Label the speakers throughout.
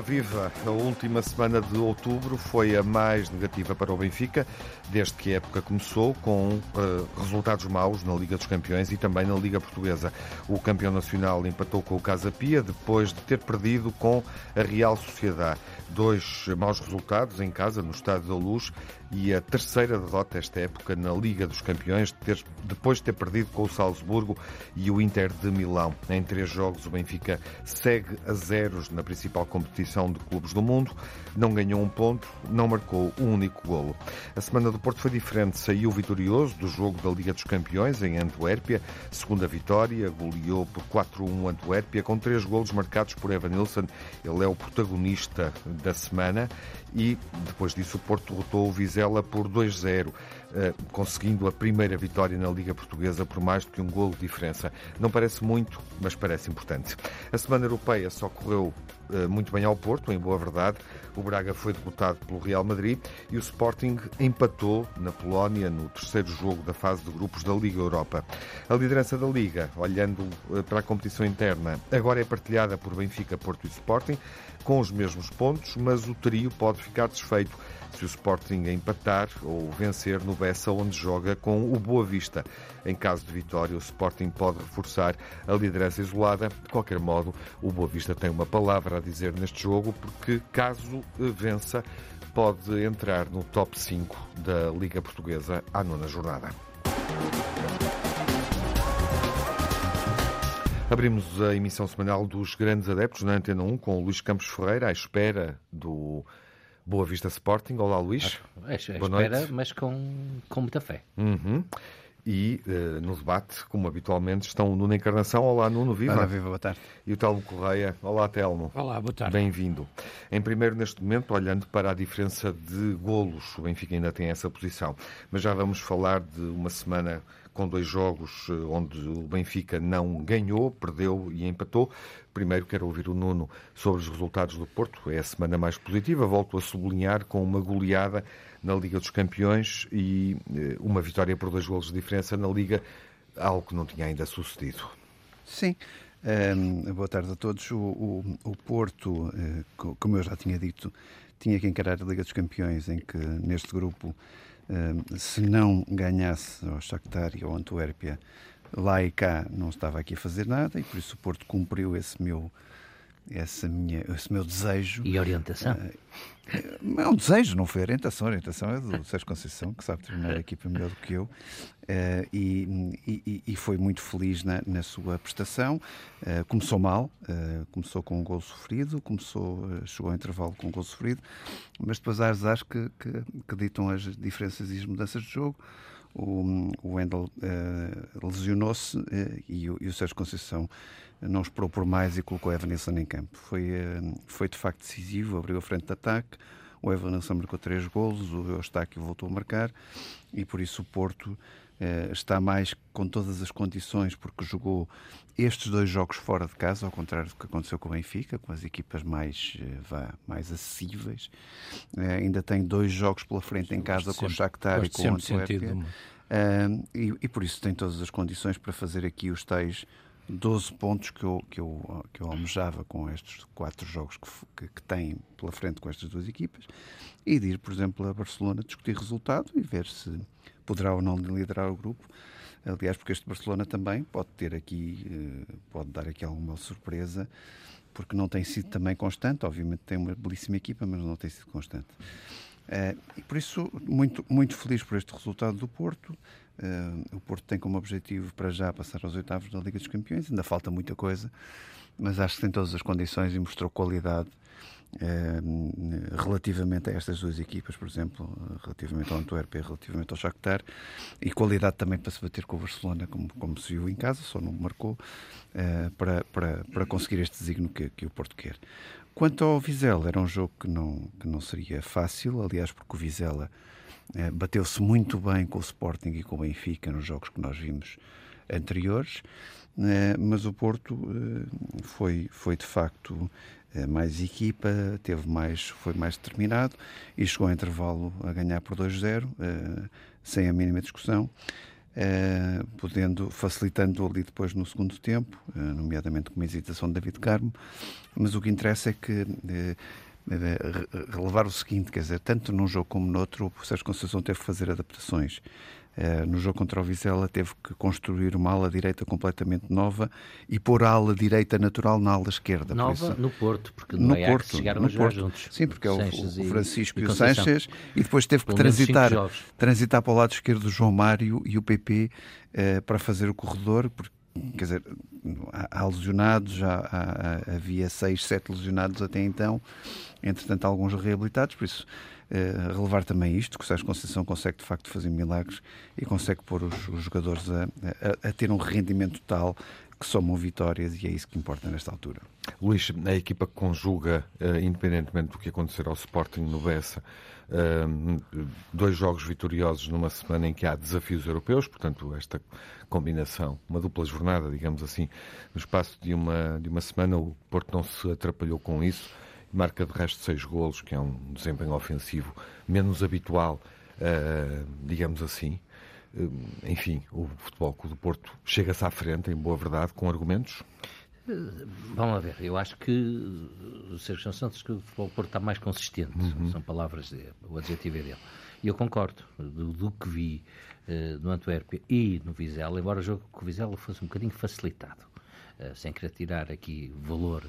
Speaker 1: Viva! A última semana de outubro foi a mais negativa para o Benfica, desde que a época começou, com uh, resultados maus na Liga dos Campeões e também na Liga Portuguesa. O campeão nacional empatou com o Casa Pia depois de ter perdido com a Real Sociedade. Dois maus resultados em casa, no Estádio da Luz, e a terceira derrota esta época na Liga dos Campeões, depois de ter perdido com o Salzburgo e o Inter de Milão. Em três jogos, o Benfica segue a zeros na principal competição de clubes do mundo, não ganhou um ponto, não marcou um único golo. A semana do Porto foi diferente, saiu vitorioso do jogo da Liga dos Campeões em Antuérpia, segunda vitória, goleou por 4-1 Antuérpia, com três golos marcados por Evan Nilsson. Ele é o protagonista da semana e depois disso o Porto derrotou o Vizela por 2-0. Eh, conseguindo a primeira vitória na Liga Portuguesa por mais do que um golo de diferença. Não parece muito, mas parece importante. A Semana Europeia só correu eh, muito bem ao Porto, em boa verdade. O Braga foi derrotado pelo Real Madrid e o Sporting empatou na Polónia no terceiro jogo da fase de grupos da Liga Europa. A liderança da Liga, olhando eh, para a competição interna, agora é partilhada por Benfica, Porto e Sporting, com os mesmos pontos, mas o trio pode ficar desfeito se o Sporting empatar ou vencer no Bessa, onde joga com o Boa Vista. Em caso de vitória, o Sporting pode reforçar a liderança isolada. De qualquer modo, o Boa Vista tem uma palavra a dizer neste jogo, porque caso vença, pode entrar no top 5 da Liga Portuguesa à nona jornada. Abrimos a emissão semanal dos Grandes Adeptos na Antena 1 com o Luís Campos Ferreira à espera do Boa Vista Sporting. Olá, Luís.
Speaker 2: À, espera, noite. mas com, com muita fé.
Speaker 1: Uhum. E uh, no debate, como habitualmente, estão o Nuno Encarnação. Olá, Nuno, viva.
Speaker 3: Olá, viva, boa tarde.
Speaker 1: E o Telmo Correia. Olá, Telmo.
Speaker 4: Olá, boa tarde.
Speaker 1: Bem-vindo. Em primeiro, neste momento, olhando para a diferença de golos, o Benfica ainda tem essa posição. Mas já vamos falar de uma semana com dois jogos eh, onde o Benfica não ganhou, perdeu e empatou. Primeiro quero ouvir o Nuno sobre os resultados do Porto. É a semana mais positiva, volto a sublinhar, com uma goleada na Liga dos Campeões e eh, uma vitória por dois golos de diferença na Liga, algo que não tinha ainda sucedido.
Speaker 3: Sim. Um, boa tarde a todos. O, o, o Porto, uh, como eu já tinha dito, tinha que encarar a Liga dos Campeões, em que neste grupo se não ganhasse ao Shakhtar e ao Antuérpia, lá e cá não estava aqui a fazer nada e por isso o Porto cumpriu esse meu essa minha, esse meu desejo.
Speaker 2: E orientação?
Speaker 3: É um desejo, não foi orientação. A orientação é do Sérgio Conceição, que sabe treinar a equipa melhor do que eu. Uh, e, e, e, foi muito feliz na, na sua prestação. Uh, começou mal, uh, começou com um gol sofrido, começou, chegou ao intervalo com um gol sofrido, mas depois há as que, que, que ditam as diferenças e as mudanças de jogo o, o Wendel uh, lesionou-se uh, e, e o Sérgio Conceição não esperou por mais e colocou Evanilson em campo. Foi, uh, foi de facto decisivo, abriu a frente de ataque. O Evanilson marcou três golos, o Eustáquio voltou a marcar e por isso o Porto está mais com todas as condições, porque jogou estes dois jogos fora de casa, ao contrário do que aconteceu com o Benfica, com as equipas mais, vá, mais acessíveis. ainda tem dois jogos pela frente em casa com o Shakhtar e com o Antuérpia. Uh, e, e, por isso tem todas as condições para fazer aqui os tais 12 pontos que eu, que eu, que eu almejava com estes quatro jogos que, que, que tem pela frente com estas duas equipas e de ir, por exemplo, a Barcelona discutir resultado e ver se poderá ou não liderar o grupo. Aliás, porque este Barcelona também pode ter aqui, uh, pode dar aqui alguma surpresa, porque não tem sido também constante. Obviamente tem uma belíssima equipa, mas não tem sido constante. Uh, e por isso, muito, muito feliz por este resultado do Porto. Uh, o Porto tem como objetivo para já passar aos oitavos da Liga dos Campeões. Ainda falta muita coisa, mas acho que tem todas as condições e mostrou qualidade uh, relativamente a estas duas equipas, por exemplo, relativamente ao Antuérpia e relativamente ao Shakhtar, e qualidade também para se bater com o Barcelona, como, como se viu em casa, só não marcou, para, para, para conseguir este designo que, que o Porto quer. Quanto ao Vizela, era um jogo que não, que não seria fácil, aliás, porque o Vizela bateu-se muito bem com o Sporting e com o Benfica nos jogos que nós vimos anteriores, eh, mas o Porto eh, foi, foi de facto eh, mais equipa, teve mais, foi mais determinado e chegou ao intervalo a ganhar por 2-0, eh, sem a mínima discussão. Podendo, facilitando ali depois no segundo tempo, nomeadamente com uma hesitação de David Carmo. Mas o que interessa é que relevar o seguinte, quer dizer, tanto num jogo como no outro, o Sérgio Conceição teve que fazer adaptações. Uh, no jogo contra o Vizela teve que construir uma ala direita completamente nova e pôr a ala direita natural na ala esquerda.
Speaker 2: Nova isso, no Porto, porque no, no Ajax Porto, chegaram no a Porto. juntos.
Speaker 3: Sim, porque é o, o Francisco e, e o Sanches e depois teve que transitar, transitar para o lado esquerdo o João Mário e o PP eh, para fazer o corredor, porque quer dizer, há, lesionados, já há, havia seis, sete lesionados até então, entretanto alguns reabilitados, por isso uh, relevar também isto, que o Sérgio Conceição consegue de facto fazer milagres e consegue pôr os, os jogadores a, a, a, ter um rendimento tal que somam vitórias e é isso que importa nesta altura.
Speaker 1: Luís, a equipa que conjuga, uh, independentemente do que acontecer ao Sporting no Bessa, dois jogos vitoriosos numa semana em que há desafios europeus, portanto, esta combinação, uma dupla jornada, digamos assim, no espaço de uma, de uma semana, o Porto não se atrapalhou com isso marca de resto seis golos, que é um desempenho ofensivo menos habitual, uh, digamos assim. Enfim, o Futebol do Porto chega-se à frente, em boa verdade, com argumentos?
Speaker 2: Vamos ver, eu acho que o Sérgio Santos que o Porto está mais consistente, uhum. são palavras, de, o adjetivo é dele. E eu concordo, do, do que vi uh, no Antuérpia e no Vizela, embora o jogo com o Vizela fosse um bocadinho facilitado, sem querer tirar aqui valor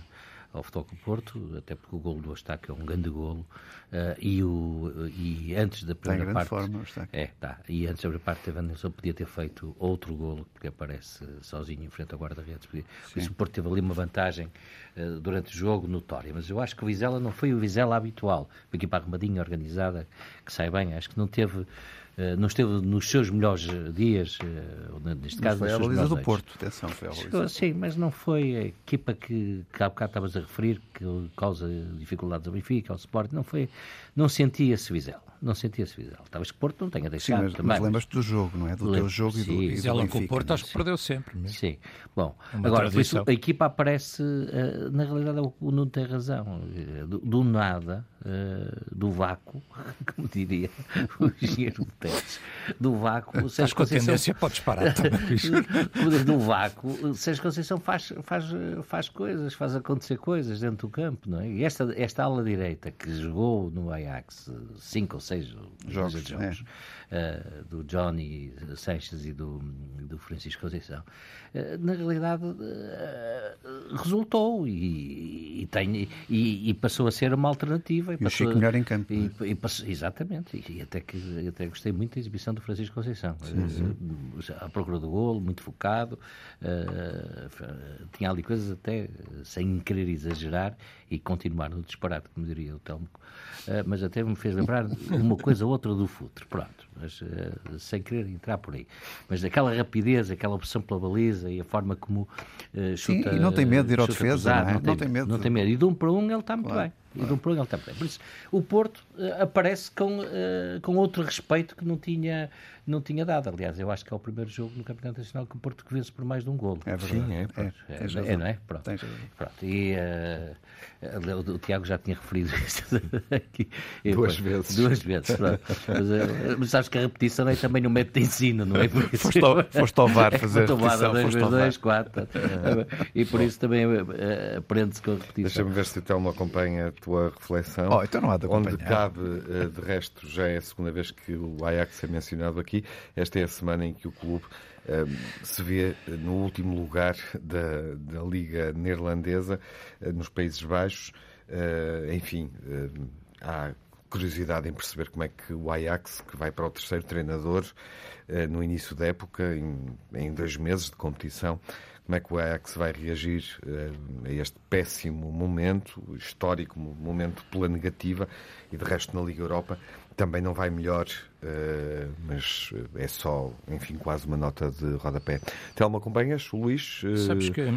Speaker 2: ao Futebol Porto, até porque o golo do Ostaque é um grande golo, uh, e, o, e antes da primeira parte...
Speaker 3: Forma,
Speaker 2: é, tá, e antes da primeira parte teve Anderson podia ter feito outro golo, porque aparece sozinho em frente ao guarda-redes. Por isso o Porto teve ali uma vantagem uh, durante o jogo notória, mas eu acho que o Vizela não foi o Vizela habitual, uma equipa arrumadinha, organizada, que sai bem, acho que não teve não esteve nos seus melhores dias, eh, neste caso,
Speaker 3: foi
Speaker 2: a
Speaker 3: baliza do Porto, atenção, foi a baliza.
Speaker 2: Sim, mas não foi a equipa que, que há bocado estavas a referir, que causa dificuldades ao Benfica, ao Sport, não foi, não sentia-se Vizela, não sentia-se Vizela. Talvez que Porto não tenha deixado
Speaker 3: sim, mas,
Speaker 2: também.
Speaker 3: Mas lembras-te do jogo, não é? Do teu jogo sim. e do, e do Vizela
Speaker 4: com o Porto acho que perdeu sempre. Mesmo.
Speaker 2: Sim, bom, Uma agora, por isso, a equipa aparece, eh, na realidade o Nuno tem razão, do, do nada, do vácuo, como diria o engenheiro de Teres, do vácuo.
Speaker 4: Estás com a tendência para disparar
Speaker 2: também. do vácuo, Sérgio Conceição faz, faz, faz coisas, faz acontecer coisas dentro do campo, não é? E esta, esta ala direita que jogou no Ajax cinco ou seis jogos, jogos é. Uh, do Johnny Sanches e do, do Francisco Conceição, uh, na realidade uh, resultou e, e, tem, e, e, passou a ser uma alternativa.
Speaker 3: E,
Speaker 2: e
Speaker 3: o Chico melhor em campo.
Speaker 2: E, é? e passou, exatamente, e, até que até gostei muito da exibição do Francisco Conceição. Sim, sim. À procura do golo, muito focado, tinha ali coisas até sem querer exagerar e continuar no disparate, como diria o Telmo, mas até me fez lembrar uma coisa ou outra do futuro. Pronto, mas uh, sem querer entrar por aí. Mas aquela rapidez, aquela opção pela baliza e a forma como chuta.
Speaker 3: Sim, e não tem medo de ir ao defesa, pesado, não, é?
Speaker 2: não, tem,
Speaker 3: não, tem, medo.
Speaker 2: Não tem medo. E de um para um ele está muito claro. bem. E de um bem. Por isso, o Porto uh, aparece com, com outro respeito que não tinha, não tinha dado. Aliás, eu acho que é o primeiro jogo no Campeonato Nacional que o Porto que vence por mais de um golo.
Speaker 3: É verdade. Sim, é.
Speaker 2: É, é, é, não é? Pronto. Pronto. E o, o, Tiago já tinha referido isto aqui.
Speaker 1: Duas vezes.
Speaker 2: Duas vezes. mas, mas acho que a repetição é também no método de ensino, não é? Por
Speaker 3: isso, foste, ao, foste ao VAR fazer
Speaker 2: é, repetição. Dois vezes dois, quatro. E por isso também uh, aprende-se com a repetição.
Speaker 1: Deixa-me ver se o Telmo acompanha a tua reflexão.
Speaker 3: Oh, então não há de
Speaker 1: Onde cabe, uh, de resto, já é a segunda vez que o Ajax é mencionado aqui. Esta é a semana em que o clube uh, se vê no último lugar da, da Liga Neerlandesa, nos Países Baixos. enfim, há curiosidade em perceber como é que o Ajax, que vai para o terceiro treinador eh, no início da época, em, em dois meses de competição, como é que o Ajax vai reagir eh, a este péssimo momento, histórico momento pela negativa, e de resto na Liga Europa também não vai melhor, uh, mas é só, enfim, quase uma nota de rodapé. Telma, acompanhas? O Luís?
Speaker 4: Uh... Sabes que,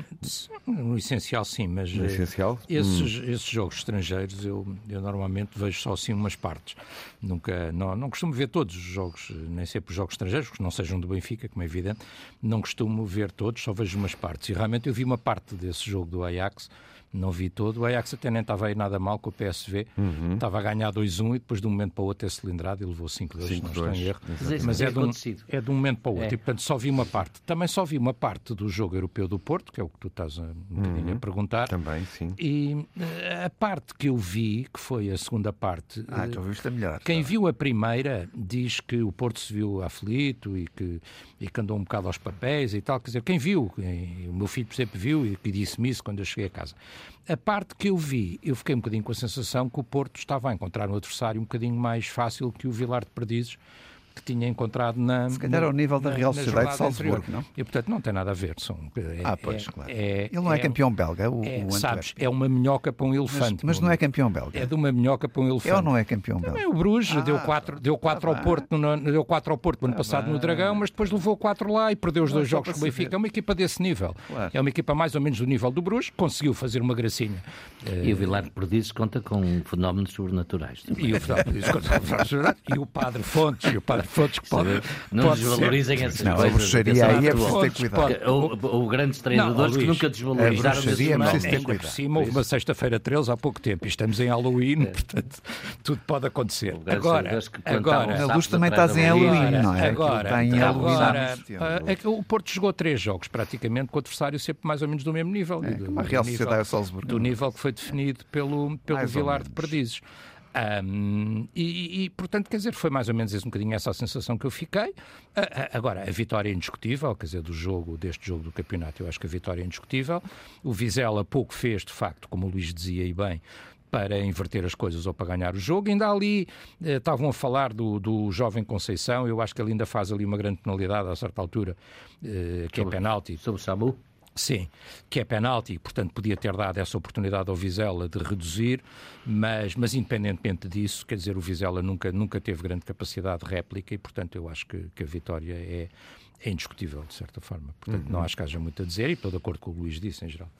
Speaker 4: no essencial sim, mas no
Speaker 1: essencial?
Speaker 4: Esses, hum. esses jogos estrangeiros eu, eu normalmente vejo só assim umas partes. Nunca, não, não costumo ver todos os jogos, nem sempre os jogos estrangeiros, que não sejam do Benfica, como é evidente, não costumo ver todos, só vejo umas partes. E realmente eu vi uma parte desse jogo do Ajax, não vi todo. O Ajax até nem estava aí nada mal com o PSV, uhum. estava a ganhar 2-1 e depois de um momento para o outro é cilindrado e levou 5-2, se não estou em erro.
Speaker 2: Mas é de, um,
Speaker 4: é de um momento para o outro é. e portanto só vi uma parte. Também só vi uma parte do jogo europeu do Porto, que é o que tu estás a, um uhum. a perguntar.
Speaker 1: Também, sim.
Speaker 4: E eh, a parte que eu vi, que foi a segunda parte.
Speaker 3: Ah, então viste a melhor.
Speaker 4: Quem tá. viu a primeira diz que o Porto se viu aflito e que, e que andou um bocado aos papéis e tal. Quer dizer, quem viu, o meu filho sempre viu e disse-me isso quando eu cheguei a casa. A parte que eu vi, eu fiquei um bocadinho com a sensação que o Porto estava a encontrar um adversário um bocadinho mais fácil que o Vilar de Perdizes que tinha encontrado na.
Speaker 3: Se calhar ao nível da Real Sociedade de Salzburgo, não?
Speaker 4: E portanto não tem nada a ver. São,
Speaker 3: é, ah, pois, é, claro. É, Ele não é, é campeão belga, o,
Speaker 4: é,
Speaker 3: o
Speaker 4: Sabes, é uma minhoca para um elefante.
Speaker 3: Mas, mas não é campeão belga.
Speaker 4: É de uma minhoca para um elefante.
Speaker 3: Ele não é campeão belga.
Speaker 4: Também o Bruges ah, deu 4 deu quatro ah, ao Porto, no, deu quatro ao Porto no ano ah, passado no Dragão, mas depois levou 4 lá e perdeu os dois jogos com o Benfica. É uma equipa desse nível. Claro. É uma equipa mais ou menos do nível do Bruges, conseguiu fazer uma gracinha.
Speaker 2: E o Vilar de Perdizes conta com fenómenos sobrenaturais.
Speaker 4: E o, e o Padre Fontes, e o Padre Fontes que pode
Speaker 2: não pode desvalorizem ser. essas
Speaker 3: não,
Speaker 2: coisas.
Speaker 3: A bruxaria aí é preciso ter cuidado.
Speaker 2: Ou, grandes treinadores que nunca desvalorizaram. A
Speaker 3: bruxaria é preciso ter cuidado.
Speaker 4: Por cima, houve uma sexta-feira 13 há pouco tempo e estamos em Halloween, é. portanto, tudo pode acontecer.
Speaker 2: Agora, agora
Speaker 3: a luz também estás em Halloween, não é?
Speaker 4: Agora, agora é que o Porto jogou três jogos praticamente com adversários sempre mais ou menos do mesmo nível.
Speaker 3: É, do, a Real Sociedade Salzburgo.
Speaker 4: Do nível que foi definido pelo, pelo Vilar de Perdizes. Um, e, e, portanto, quer dizer, foi mais ou menos esse, um bocadinho essa a sensação que eu fiquei. Agora, a vitória é indiscutível, quer dizer, do jogo, deste jogo do campeonato, eu acho que a vitória é indiscutível. O Vizela pouco fez, de facto, como o Luís dizia e bem, para inverter as coisas ou para ganhar o jogo. Ainda ali eh, estavam a falar do, do jovem Conceição, eu acho que ele ainda faz ali uma grande penalidade a certa altura, eh, que é sobre, é penalti.
Speaker 2: Sobre o Samu?
Speaker 4: Sim, que é penalti, portanto podia ter dado essa oportunidade ao Vizela de reduzir, mas, mas independentemente disso, quer dizer, o Vizela nunca, nunca teve grande capacidade de réplica e, portanto, eu acho que, que a vitória é, é indiscutível, de certa forma. Portanto, uhum. não acho que haja muito a dizer e estou de acordo com o Luís disse em geral.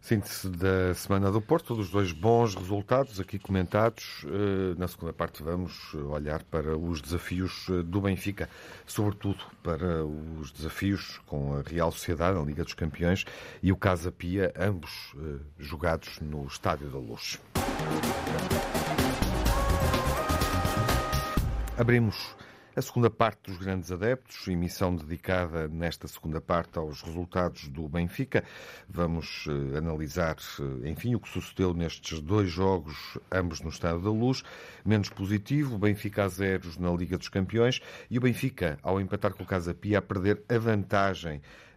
Speaker 1: Síntese da Semana do Porto, dos dois bons resultados aqui comentados. Eh, na segunda parte vamos olhar para os desafios eh, do Benfica, sobretudo para os desafios com a Real Sociedade, a Liga dos Campeões, e o Casa Pia, ambos eh, jogados no Estádio da Luz. Abrimos a segunda parte dos grandes adeptos, emissão dedicada nesta segunda parte aos resultados do Benfica. Vamos uh, analisar, uh, enfim, o que sucedeu nestes dois jogos, ambos no Estado da Luz. Menos positivo, o Benfica a zeros na Liga dos Campeões e o Benfica, ao empatar com o Casa Pia, a perder a vantagem eh,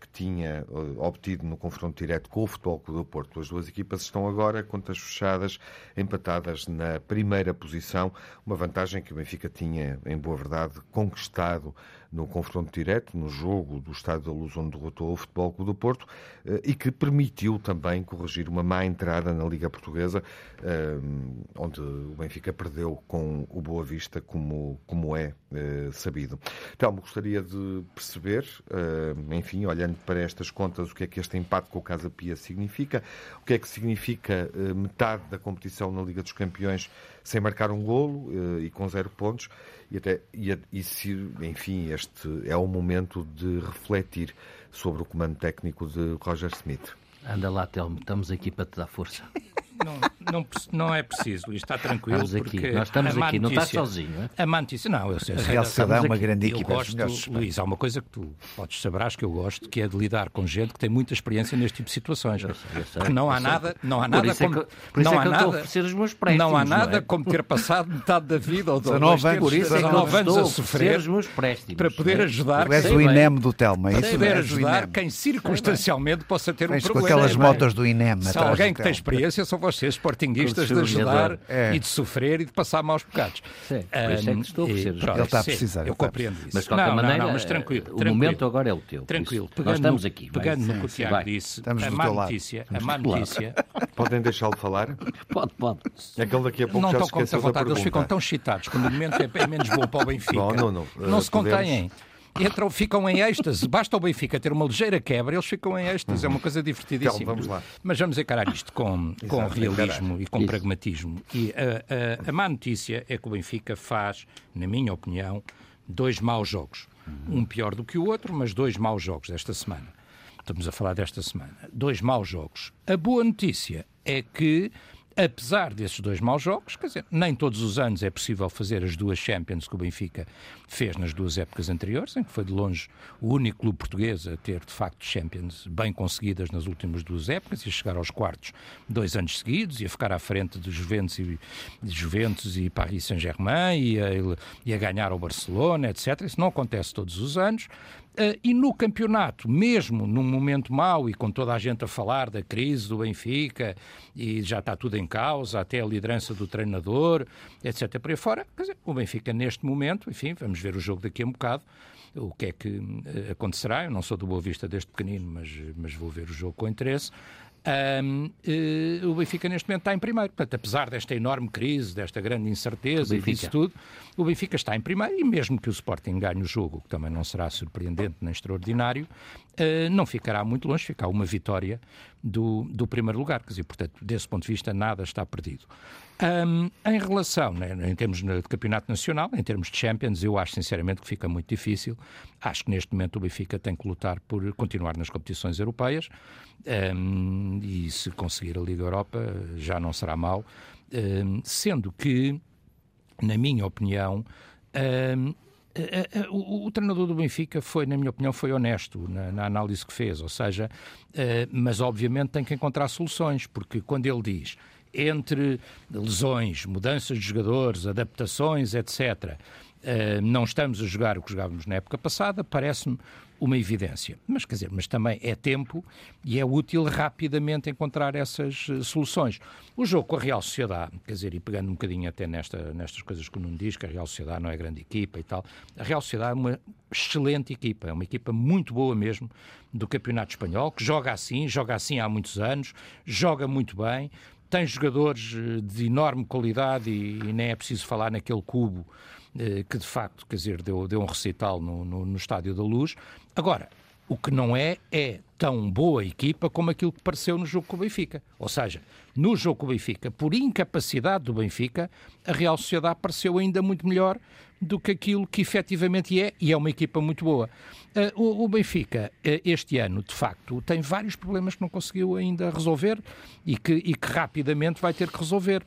Speaker 1: que tinha eh, obtido no confronto direto com o Futebol Clube do Porto. As duas equipas estão agora, contas fechadas, empatadas na primeira posição, uma vantagem que o Benfica tinha, em boa verdade, conquistado no confronto direto, no jogo do Estádio da Luz, onde derrotou o Futebol Clube do Porto, eh, e que permitiu também corrigir uma má entrada na Liga Portuguesa, eh, onde o Benfica perdeu com o Boa Vista, como, como é eh, sabido. Telmo, gostaria de perceber, enfim, olhando para estas contas, o que é que este empate com o Casa Pia significa, o que é que significa metade da competição na Liga dos Campeões sem marcar um golo e com zero pontos, e, até, e, e se, enfim, este é o momento de refletir sobre o comando técnico de Roger Smith.
Speaker 2: Anda lá, Telmo, estamos aqui para te dar força.
Speaker 4: Não, não, não é preciso, está tranquilo.
Speaker 2: Estamos aqui, nós estamos aqui, notícia, não estás sozinho. É?
Speaker 4: A má notícia, não, eu sei. A
Speaker 3: Real Sociedade é uma grande equipa.
Speaker 4: Eu gosto, Luís, há uma coisa que tu podes saberás que eu gosto, que é de lidar com gente que tem muita experiência neste tipo de situações. Eu sei, eu sei, que não há nada, não há nada como,
Speaker 2: por
Speaker 4: não
Speaker 2: há nada, os meus
Speaker 4: não há nada é? como ter passado metade da vida ou
Speaker 3: 19 anos,
Speaker 2: por isso 19 anos a sofrer os meus préstimos,
Speaker 4: para poder ajudar.
Speaker 3: Tu és o INEM do Telma,
Speaker 4: é Para poder ajudar quem circunstancialmente possa ter um problema.
Speaker 3: com aquelas motas do INEM.
Speaker 4: Se alguém que tem experiência são vocês, sportinguistas de ajudar é. e de sofrer e de passar maus bocados.
Speaker 2: Sim, por isso é que estou a
Speaker 3: precisar. Ele está a precisar.
Speaker 4: Eu compreendo isso.
Speaker 2: Mas de qualquer não, maneira, não, não, mas tranquilo, o tranquilo. momento agora é o teu.
Speaker 4: Tranquilo. Pegando Nós estamos aqui. Pegando no que o Tiago disse, a má notícia, a má notícia...
Speaker 1: Podem deixá-lo falar?
Speaker 2: Pode, pode.
Speaker 1: É que ele daqui a pouco não já
Speaker 4: estão com muita vontade, eles ficam tão excitados quando o momento é, é menos bom para o Benfica.
Speaker 1: Bom, não, não.
Speaker 4: Não se contêm entram, ficam em êxtase. Basta o Benfica ter uma ligeira quebra, eles ficam em êxtase. É uma coisa divertidíssima.
Speaker 1: Então, vamos lá.
Speaker 4: Mas vamos encarar isto com, com realismo e com Isso. pragmatismo. E a, a, a má notícia é que o Benfica faz, na minha opinião, dois maus jogos. Um pior do que o outro, mas dois maus jogos esta semana. estamos a falar desta semana, dois maus jogos. A boa notícia é que apesar desses dois maus jogos, quer dizer, nem todos os anos é possível fazer as duas Champions que o Benfica fez nas duas épocas anteriores, em que foi de longe o único clube português a ter, de facto, Champions bem conseguidas nas últimas duas épocas, e a chegar aos quartos dois anos seguidos, e a ficar à frente dos Juventus e, Juventus e Paris Saint-Germain, e, e a ganhar ao Barcelona, etc. Isso não acontece todos os anos. Uh, e no campeonato, mesmo num momento mau e com toda a gente a falar da crise do Benfica e já está tudo em causa, até a liderança do treinador, etc. Por aí fora, dizer, o Benfica neste momento, enfim, vamos ver o jogo daqui a um bocado, o que é que uh, acontecerá. Eu não sou do Boa Vista desde pequenino, mas, mas vou ver o jogo com interesse. Um, eh, o Benfica neste momento está em primeiro. Portanto, apesar desta enorme crise, desta grande incerteza e disso tudo, o Benfica está em primeiro e mesmo que o Sporting ganhe o jogo, que também não será surpreendente nem extraordinário, uh, não ficará muito longe, ficará uma vitória do, do primeiro lugar. Quer dizer, portanto, desse ponto de vista, nada está perdido. Um, em relação, né, em termos de campeonato nacional, em termos de Champions, eu acho sinceramente que fica muito difícil. Acho que neste momento o Benfica tem que lutar por continuar nas competições europeias um, e se conseguir a Liga Europa já não será mal. Um, sendo que, na minha opinião, o, treinador do Benfica foi, na minha opinião, foi honesto na, na análise que fez, ou seja, uh, mas obviamente tem que encontrar soluções, porque quando ele diz entre lesões, mudanças de jogadores, adaptações, etc., Uh, não estamos a jogar o que jogávamos na época passada, parece-me uma evidência. Mas, quer dizer, mas também é tempo e é útil rapidamente encontrar essas uh, soluções. O jogo com a Real Sociedade, quer dizer, e pegando um bocadinho até nesta, nestas coisas que o Nuno diz, que a Real Sociedade não é grande equipa e tal, a Real Sociedade é uma excelente equipa, é uma equipa muito boa mesmo do Campeonato Espanhol, que joga assim, joga assim há muitos anos, joga muito bem, tem jogadores eh, de enorme qualidade e, e nem é preciso falar naquele cubo eh, que de facto, quer dizer, deu, deu um recital no, no, no Estádio da Luz. Agora, o que não é, é tão boa equipa como aquilo que pareceu no jogo com o Benfica. Ou seja, no jogo com o Benfica, por incapacidade do Benfica, a Real Sociedade pareceu ainda muito melhor do que aquilo que efetivamente é, e é uma equipa muito boa. Uh, o, Benfica, uh, este ano, de facto, tem vários problemas que não conseguiu ainda resolver e que, e que rapidamente vai ter que resolver.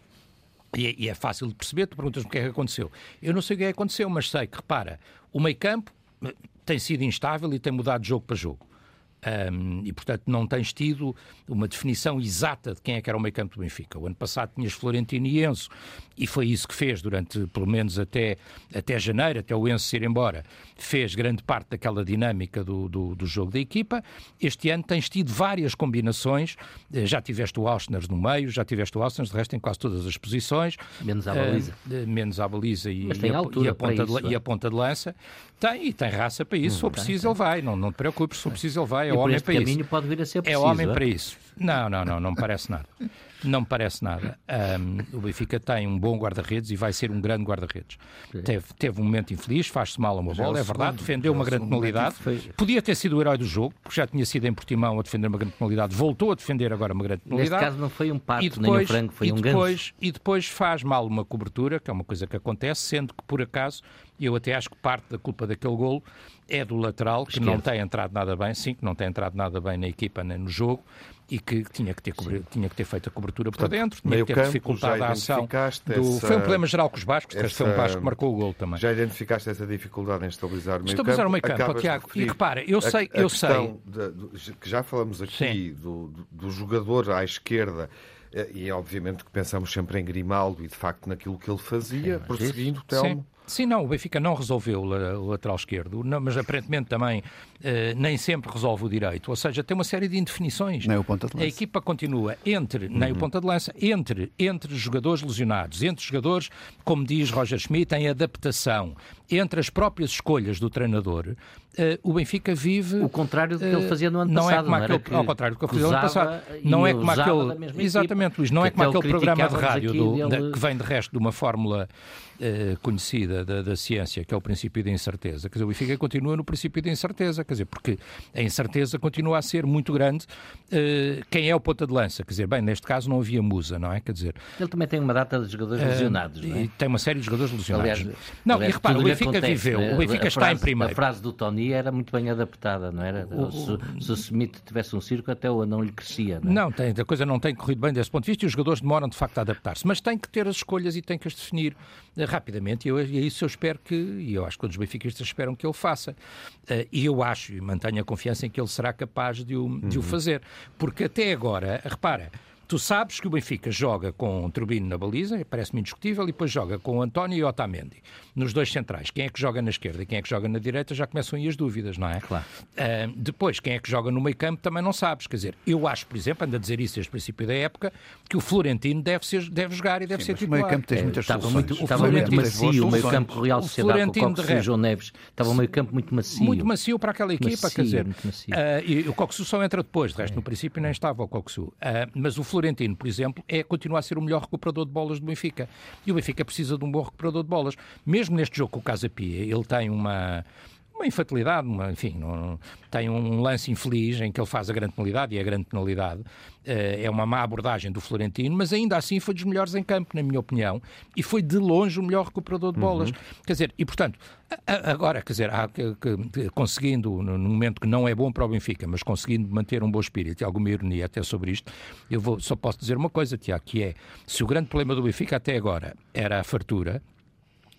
Speaker 4: E é, e é fácil de perceber, tu perguntas-me o que é que aconteceu. Eu não sei o que é que aconteceu, mas sei que, repara, o meio campo tem sido instável e tem mudado de jogo para jogo. Um, e, portanto, não tens tido uma definição exata de quem é que era o meio campo do Benfica. O ano passado tinhas Florentino e Enzo, e foi isso que fez durante, pelo menos até, até janeiro, até o Enzo ir embora, fez grande parte daquela dinâmica do, do, do jogo da equipa. Este ano tens tido várias combinações, eh, já tiveste o Auschner no meio, já tiveste o Auschner, de resto, em quase todas as posições.
Speaker 2: Menos à baliza.
Speaker 4: Uh, menos à baliza e, e, a, e, a, ponta
Speaker 2: isso,
Speaker 4: de, e a ponta de lança. Tem, e tem raça para isso. Hum, se for preciso, ele vai. Não, não te preocupes, se for preciso, ele vai. É homem para
Speaker 2: isso. pode vir a ser
Speaker 4: preciso. É homem para isso. Não, não, não, não me parece nada. Não me parece nada. Um, o Benfica tem um bom guarda-redes e vai ser um grande guarda-redes. Teve, teve um momento infeliz, faz-se mal a uma bola, é, é verdade, defendeu uma grande penalidade. Podia ter sido o herói do jogo, porque já tinha sido em Portimão a defender uma grande penalidade, voltou a defender agora uma grande penalidade.
Speaker 2: Neste caso não foi um pato, depois, nem um frango, foi
Speaker 4: e
Speaker 2: um
Speaker 4: depois,
Speaker 2: ganso.
Speaker 4: E depois faz mal uma cobertura, que é uma coisa que acontece, sendo que por acaso, eu até acho que parte da culpa daquele golo é do lateral, que Esquerdo. não tem entrado nada bem, sim, que não tem entrado nada bem na equipa nem no jogo, e que tinha que ter, tinha que ter feito a cobertura por dentro, tinha que ter dificultado a ação. Do... Essa... Foi um problema geral com os Bascos, essa... foi um Basco que marcou o gol também.
Speaker 1: Já identificaste essa dificuldade em estabilizar o meio
Speaker 4: estabilizar
Speaker 1: campo?
Speaker 4: Estabilizar o meio campo, Tiago. E repara, eu sei... A, a eu sei...
Speaker 1: De, que já falamos aqui do, do, jogador à esquerda eh, e é obviamente que pensamos sempre em Grimaldo e de facto naquilo que ele fazia, Sim, prosseguindo, Telmo.
Speaker 4: Sim, não, o Benfica não resolveu o lateral esquerdo, não, mas aparentemente também eh, nem sempre resolve o direito. Ou seja, tem uma série de indefinições.
Speaker 3: Nem o ponta de lança.
Speaker 4: A equipa continua entre, uhum. nem o uhum. ponta de lança, entre, entre jogadores lesionados, entre jogadores, como diz Roger Schmidt, em adaptação, entre as próprias escolhas do treinador, Uh, o Benfica vive.
Speaker 2: O contrário do que uh, ele fazia no ano
Speaker 4: não
Speaker 2: passado.
Speaker 4: É como
Speaker 2: não
Speaker 4: aquele, ao contrário do que ele fazia no ano passado. Não é como aquele. Exatamente, Luís. Não é como aquele programa de rádio do, dele... que vem de resto de uma fórmula uh, conhecida da, da, ciência, que é o princípio da incerteza. Quer dizer, o Benfica continua no princípio da incerteza. Quer dizer, porque a incerteza continua a ser muito grande. quem é o ponta de lança? Quer dizer, bem, neste caso não havia musa, não é? Quer dizer.
Speaker 2: Ele também tem uma data de jogadores lesionados, não é? E
Speaker 4: tem uma série de jogadores lesionados. Aliás, não, aliás, e repara, Benfica acontece, viveu. Né? O Benfica está
Speaker 2: frase,
Speaker 4: em primeiro.
Speaker 2: A frase do Tony era muito bem adaptada, não era? O, se, se o Smith tivesse um circo, até o anão lhe crescia. Não, é?
Speaker 4: não tem, a coisa não tem corrido bem desse ponto de vista e os jogadores demoram de facto a adaptar-se. Mas tem que ter as escolhas e tem que as definir uh, rapidamente. E, eu, e é isso eu espero que, e eu acho que todos os benfiquistas esperam que ele faça. Uh, e eu acho e mantenho a confiança em que ele será capaz de o, de o uhum. fazer. Porque até agora, repara. Tu sabes que o Benfica joga com Turbino na baliza, parece-me indiscutível, e depois joga com António e Otamendi, nos dois centrais. Quem é que joga na esquerda e quem é que joga na direita já começam aí as dúvidas, não é?
Speaker 2: Claro.
Speaker 4: Uh, depois, quem é que joga no meio campo também não sabes. Quer dizer, eu acho, por exemplo, ando a dizer isso desde o princípio da época, que o Florentino deve, ser, deve jogar e deve Sim, ser titular.
Speaker 3: O meio campo tens muitas
Speaker 2: é, estava muito, estava muito macio, o meio campo Real Sociedade com o Coxo e João Neves. Estava o meio campo muito macio.
Speaker 4: Muito macio para aquela equipa, macio, quer dizer. Uh, e o Coxo só entra depois, de resto, é. no princípio nem estava o Coxo. Uh, mas o Florentino, por exemplo, é continuar a ser o melhor recuperador de bolas do Benfica. E o Benfica precisa de um bom recuperador de bolas. Mesmo neste jogo com o Casa Pia, ele tem uma uma infantilidade, uma, enfim, tem um lance infeliz em que ele faz a grande penalidade e a grande penalidade uh, é uma má abordagem do Florentino, mas ainda assim foi dos melhores em campo, na minha opinião, e foi de longe o melhor recuperador de bolas. Uhum. Quer dizer, e portanto, agora, quer dizer, há, que, que, conseguindo, no momento que não é bom para o Benfica, mas conseguindo manter um bom espírito e alguma ironia até sobre isto, eu vou, só posso dizer uma coisa, Tiago, que é, se o grande problema do Benfica até agora era a fartura,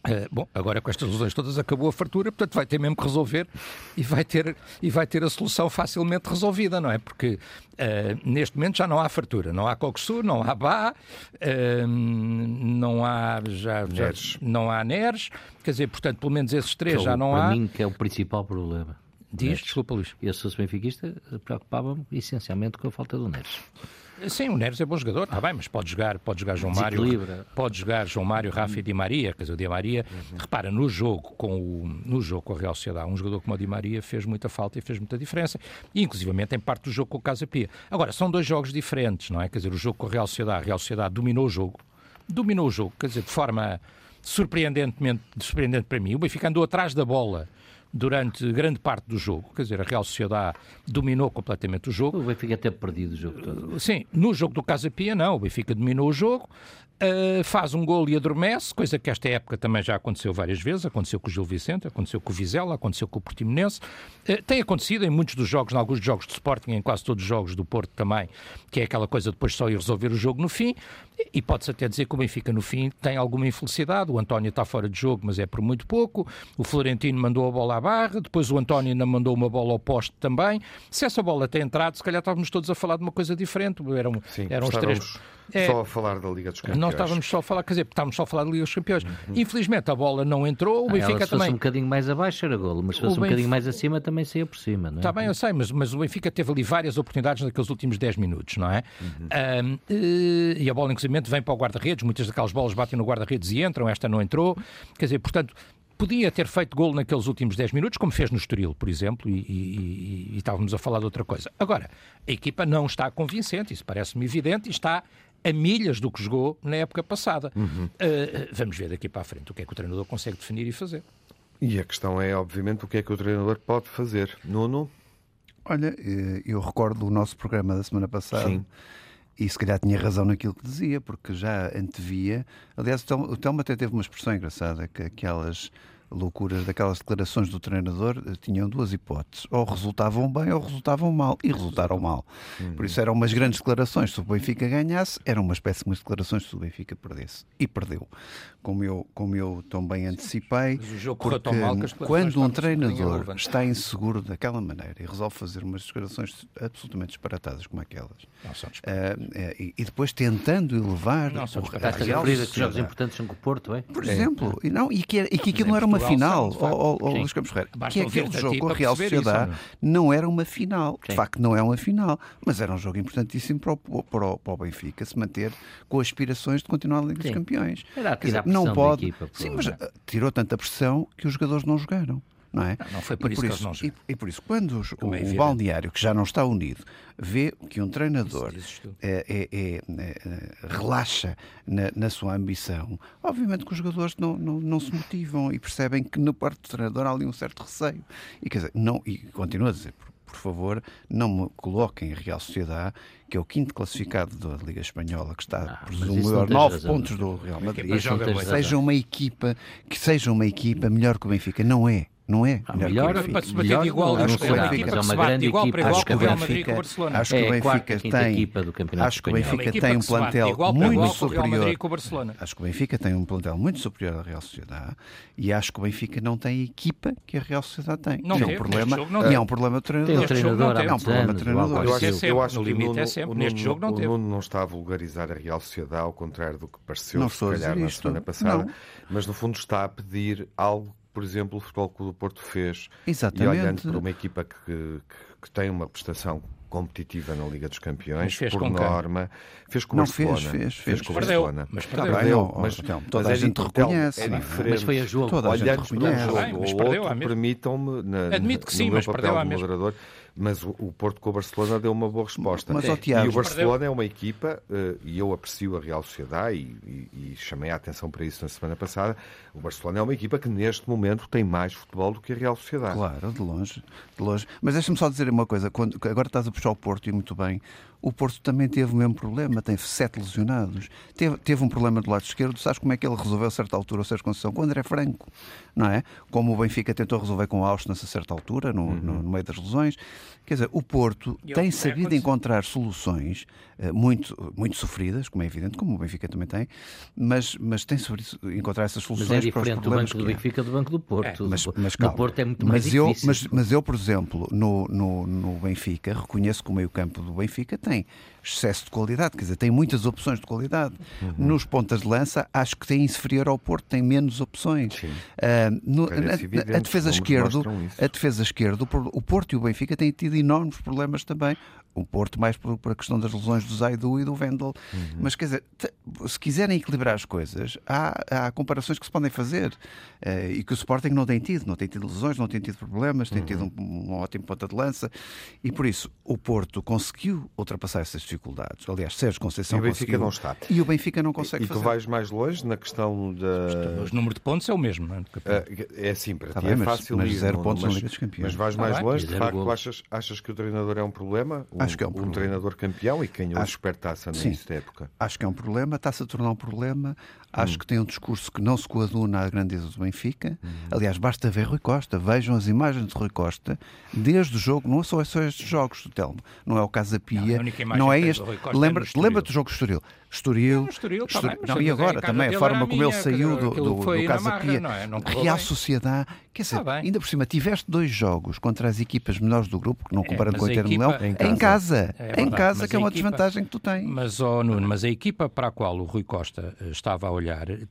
Speaker 4: Uh, bom, agora com estas lesões todas acabou a fartura, portanto vai ter mesmo que resolver e vai ter, e vai ter a solução facilmente resolvida, não é? Porque uh, neste momento já não há fartura, não há Coxu, não há Bá, uh, não há já, já, não há Neres, quer dizer, portanto, pelo menos esses três
Speaker 2: que
Speaker 4: já não
Speaker 2: para
Speaker 4: há.
Speaker 2: Para mim que é o principal problema.
Speaker 4: Diz, desculpa Luís.
Speaker 2: Eu, fosse benfiquista, preocupava-me essencialmente com a falta do Neres.
Speaker 4: Sim, o Neres é bom jogador, está bem, mas pode jogar, pode jogar João Mário, pode jogar João Mário, Rafa e Di Maria, quer dizer, o Di Maria, uhum. repara, no jogo com o no jogo com a Real Sociedade, um jogador como o Di Maria fez muita falta e fez muita diferença, e inclusivamente em parte do jogo com o Casa Pia. Agora, são dois jogos diferentes, não é? Quer dizer, o jogo com a Real Sociedade, a Real Sociedade dominou o jogo, dominou o jogo, quer dizer, de forma surpreendentemente, surpreendente para mim, o Benfica andou atrás da bola durante grande parte do jogo. Quer dizer, a Real Sociedade dominou completamente o jogo.
Speaker 2: O Benfica até perdido o jogo todo.
Speaker 4: Sim, no jogo do Casa Pia não, o Benfica dominou o jogo, Uh, faz um gol e adormece, coisa que esta época também já aconteceu várias vezes. Aconteceu com o Gil Vicente, aconteceu com o Vizela, aconteceu com o Portimonense. Uh, tem acontecido em muitos dos jogos, em alguns jogos de Sporting, em quase todos os jogos do Porto também, que é aquela coisa depois só ir resolver o jogo no fim. E, e pode-se até dizer que o Benfica no fim tem alguma infelicidade. O António está fora de jogo, mas é por muito pouco. O Florentino mandou a bola à barra, depois o António ainda mandou uma bola ao poste também. Se essa bola tem entrado, se calhar estávamos todos a falar de uma coisa diferente. Eram,
Speaker 1: Sim,
Speaker 4: eram
Speaker 1: os três. É, só a falar da Liga dos Campeões.
Speaker 4: Nós estávamos só a falar, quer dizer, estávamos só a falar da Liga dos Campeões. Uhum. Infelizmente a bola não entrou, o Benfica
Speaker 2: ela,
Speaker 4: se também.
Speaker 2: Se fosse um bocadinho mais abaixo era golo, mas se fosse um bocadinho mais acima também saía por cima, não é?
Speaker 4: Está bem, eu sei, mas, mas o Benfica teve ali várias oportunidades naqueles últimos 10 minutos, não é? Uhum. Um, e a bola, inclusive, vem para o guarda-redes, muitas daquelas bolas batem no guarda-redes e entram, esta não entrou. Quer dizer, portanto, podia ter feito gol naqueles últimos 10 minutos, como fez no Estoril, por exemplo, e, e, e, e, estávamos a falar de outra coisa. Agora, a equipa não está convincente, isso parece-me evidente, e está a milhas do que jogou na época passada. Uhum. Uh, vamos ver daqui para a frente o que é que o treinador consegue definir e fazer.
Speaker 1: E a questão é, obviamente, o que é que o treinador pode fazer. Nuno?
Speaker 3: Olha, eh, eu recordo o nosso programa da semana passada. Sim. E se calhar tinha razão naquilo que dizia, porque já antevia. Aliás, o Telmo até teve uma expressão engraçada, que aquelas loucuras daquelas declarações do treinador eh, tinham duas hipóteses. Ou resultavam bem ou resultavam mal. E resultaram mal. Por isso eram umas grandes declarações. Se o Benfica ganhasse, eram umas péssimas declarações se o Benfica perdesse. E perdeu. Como eu, como eu também antecipei. Porque quando um treinador está inseguro daquela maneira e resolve fazer umas declarações absolutamente disparatadas como aquelas. Uh, uh, e, e, depois tentando elevar.
Speaker 2: Não são disparatadas. que os jogos importantes são com o Porto, é?
Speaker 3: Por exemplo. É. E, não, e, que, e que aquilo não era uma final, ou Luís Campos Ferreira, que aquele jogo com a Real Sociedade isso, não? era uma final. De facto, não é uma final, mas era um jogo importantíssimo para o, para o, para o Benfica se manter com aspirações de continuar na Liga dos Campeões.
Speaker 2: Dizer, não pode. Equipa,
Speaker 3: Sim, mas uh, tirou tanta pressão que os jogadores não jogaram. Não, é?
Speaker 4: não, não foi por, isso, isso, que não
Speaker 3: e, e, por isso, quando os, o, é o, balneário, que já não está unido, vê que um treinador é, é, é, é, relaxa na, na, sua ambição, obviamente que os jogadores não, não, não, se motivam e percebem que no parte do treinador há ali um certo receio. E, quer dizer, não, e continua a dizer, por favor, não me coloquem em Real Sociedade, que é o quinto classificado da Liga Espanhola, que está, ah, presumo a nove pontos do Real Madrid, seja uma equipa que seja uma equipa melhor que o Benfica. Não é. Não é?
Speaker 2: Ah, melhor,
Speaker 4: para se bater de igual, acho que o Benfica é uma grande igual para igual com o Real Madrid com o Barcelona.
Speaker 3: Acho que o
Speaker 2: é
Speaker 3: Benfica tem, acho que o Benfica tem um plantel muito superior. Acho que o Benfica tem um plantel muito superior à Real Sociedade e acho que o Benfica não tem a equipa que a Real Sociedade tem.
Speaker 4: Não
Speaker 3: é um problema, e é um problema do treinador.
Speaker 2: Treinador,
Speaker 3: é um problema do treinador.
Speaker 1: Eu acho, eu acho
Speaker 4: no limite é sempre. Neste jogo não teve.
Speaker 1: O Nuno não está a vulgarizar a Real Sociedade, ao contrário do que pareceu, se calhar, na semana passada, mas no fundo está a pedir algo por exemplo, o Futebol Clube do Porto fez.
Speaker 3: Exatamente.
Speaker 1: E olhando para uma equipa que, que, que tem uma prestação competitiva na Liga dos Campeões, por norma, fez com o Barcelona.
Speaker 3: Fez, fez, fez.
Speaker 1: com o
Speaker 4: Barcelona.
Speaker 1: Mas
Speaker 4: perdeu.
Speaker 1: perdeu. Mas,
Speaker 3: então, toda mas a gente reconhece.
Speaker 1: É diferente.
Speaker 2: Mas foi a jogo.
Speaker 3: Toda
Speaker 1: Olhando para um jogo
Speaker 4: Bem,
Speaker 1: ou outro, permitam-me,
Speaker 4: Admito que sim,
Speaker 1: no
Speaker 4: mas
Speaker 1: meu
Speaker 4: perdeu
Speaker 1: papel
Speaker 4: à
Speaker 1: de
Speaker 4: mesma.
Speaker 1: moderador, mas o, o Porto com o Barcelona deu uma boa resposta.
Speaker 3: Mas, ó,
Speaker 1: e o Barcelona é uma equipa, uh, e eu aprecio a Real Sociedade, e, e, e, chamei a atenção para isso na semana passada, o Barcelona é uma equipa que neste momento tem mais futebol do que a Real Sociedade.
Speaker 3: Claro, de longe. De longe. Mas deixa-me só dizer uma coisa, quando, agora estás a puxar o Porto e muito bem, o Porto também teve o mesmo problema, tem sete lesionados. Teve, teve um problema do lado esquerdo, sabes como é que ele resolveu a certa altura o Sérgio Conceição? Com o André Franco, não é? Como o Benfica tentou resolver com o Austin a certa altura, no, uhum. no, no, meio das lesões. Quer dizer, o Porto e tem sabido encontrar soluções uh, muito, muito sofridas, como é evidente, como o Benfica também tem, mas, mas tem sabido encontrar essas soluções
Speaker 2: mas é diferente
Speaker 3: para os problemas
Speaker 2: do banco do Benfica do banco do Porto.
Speaker 3: É, mas, mas,
Speaker 2: no Porto é muito mais
Speaker 3: mas
Speaker 2: difícil.
Speaker 3: Eu, mas, mas eu, por exemplo, no, no, no Benfica, reconheço que o meio campo do Benfica tem excesso de qualidade, quer dizer, tem muitas opções de qualidade. Uhum. Nos pontas de lança, acho que tem inferior ao Porto, tem menos opções. Uh, no, a, evidente, a, defesa esquerda, a defesa esquerda, o Porto e o Benfica têm tido enormes problemas também o Porto mais por, por, a questão das lesões do Zaidu e do Vendel. Uhum. Mas quer dizer, se quiserem equilibrar as coisas, há, há comparações que se podem fazer uh, e que o Sporting não tem tido. Não tem tido lesões, não tem tido problemas, tem uhum. tido um, um, ótimo ponta de lança e por isso o Porto conseguiu ultrapassar essas dificuldades. Aliás, Sérgio Conceição
Speaker 1: e o Benfica não está.
Speaker 3: E o Benfica não consegue
Speaker 1: e,
Speaker 3: fazer.
Speaker 1: E tu vais mais longe na questão da.
Speaker 4: O número de pontos é o mesmo, não é?
Speaker 1: Uh, é assim, para
Speaker 3: tá
Speaker 1: ti
Speaker 3: bem,
Speaker 1: é fácil
Speaker 3: mas,
Speaker 1: mas
Speaker 3: zero pontos
Speaker 1: mas,
Speaker 3: na Liga dos Campeões.
Speaker 1: Mas vais mais
Speaker 2: ah,
Speaker 1: longe, de facto, achas, achas que o treinador é um problema?
Speaker 3: Acho que é um,
Speaker 1: um treinador campeão e ganhou a supertaça no início da época.
Speaker 3: Acho que é um problema, está-se a tornar um problema. Acho hum. que tem um discurso que não se coaduna à grandeza do Benfica. Hum. Aliás, basta ver Rui Costa. Vejam as imagens de Rui Costa desde o jogo, não são só estes jogos do Telmo, não é o Casa Pia, não, não é este. Lembra-te lembra do jogo Estoril? Estoril,
Speaker 4: não, Estoril,
Speaker 3: Estoril também, não, e agora também a forma como ele saiu do, do, do Casa Pia,
Speaker 4: não é? não
Speaker 3: Real Sociedade. Quer dizer, ainda por cima, tiveste dois jogos contra as equipas melhores do grupo, que não comparando é, com o Inter Milão, em casa. É em casa, que é uma desvantagem que tu tens.
Speaker 4: Mas, oh, Nuno, mas a equipa para a qual o Rui Costa eh, estava a olhar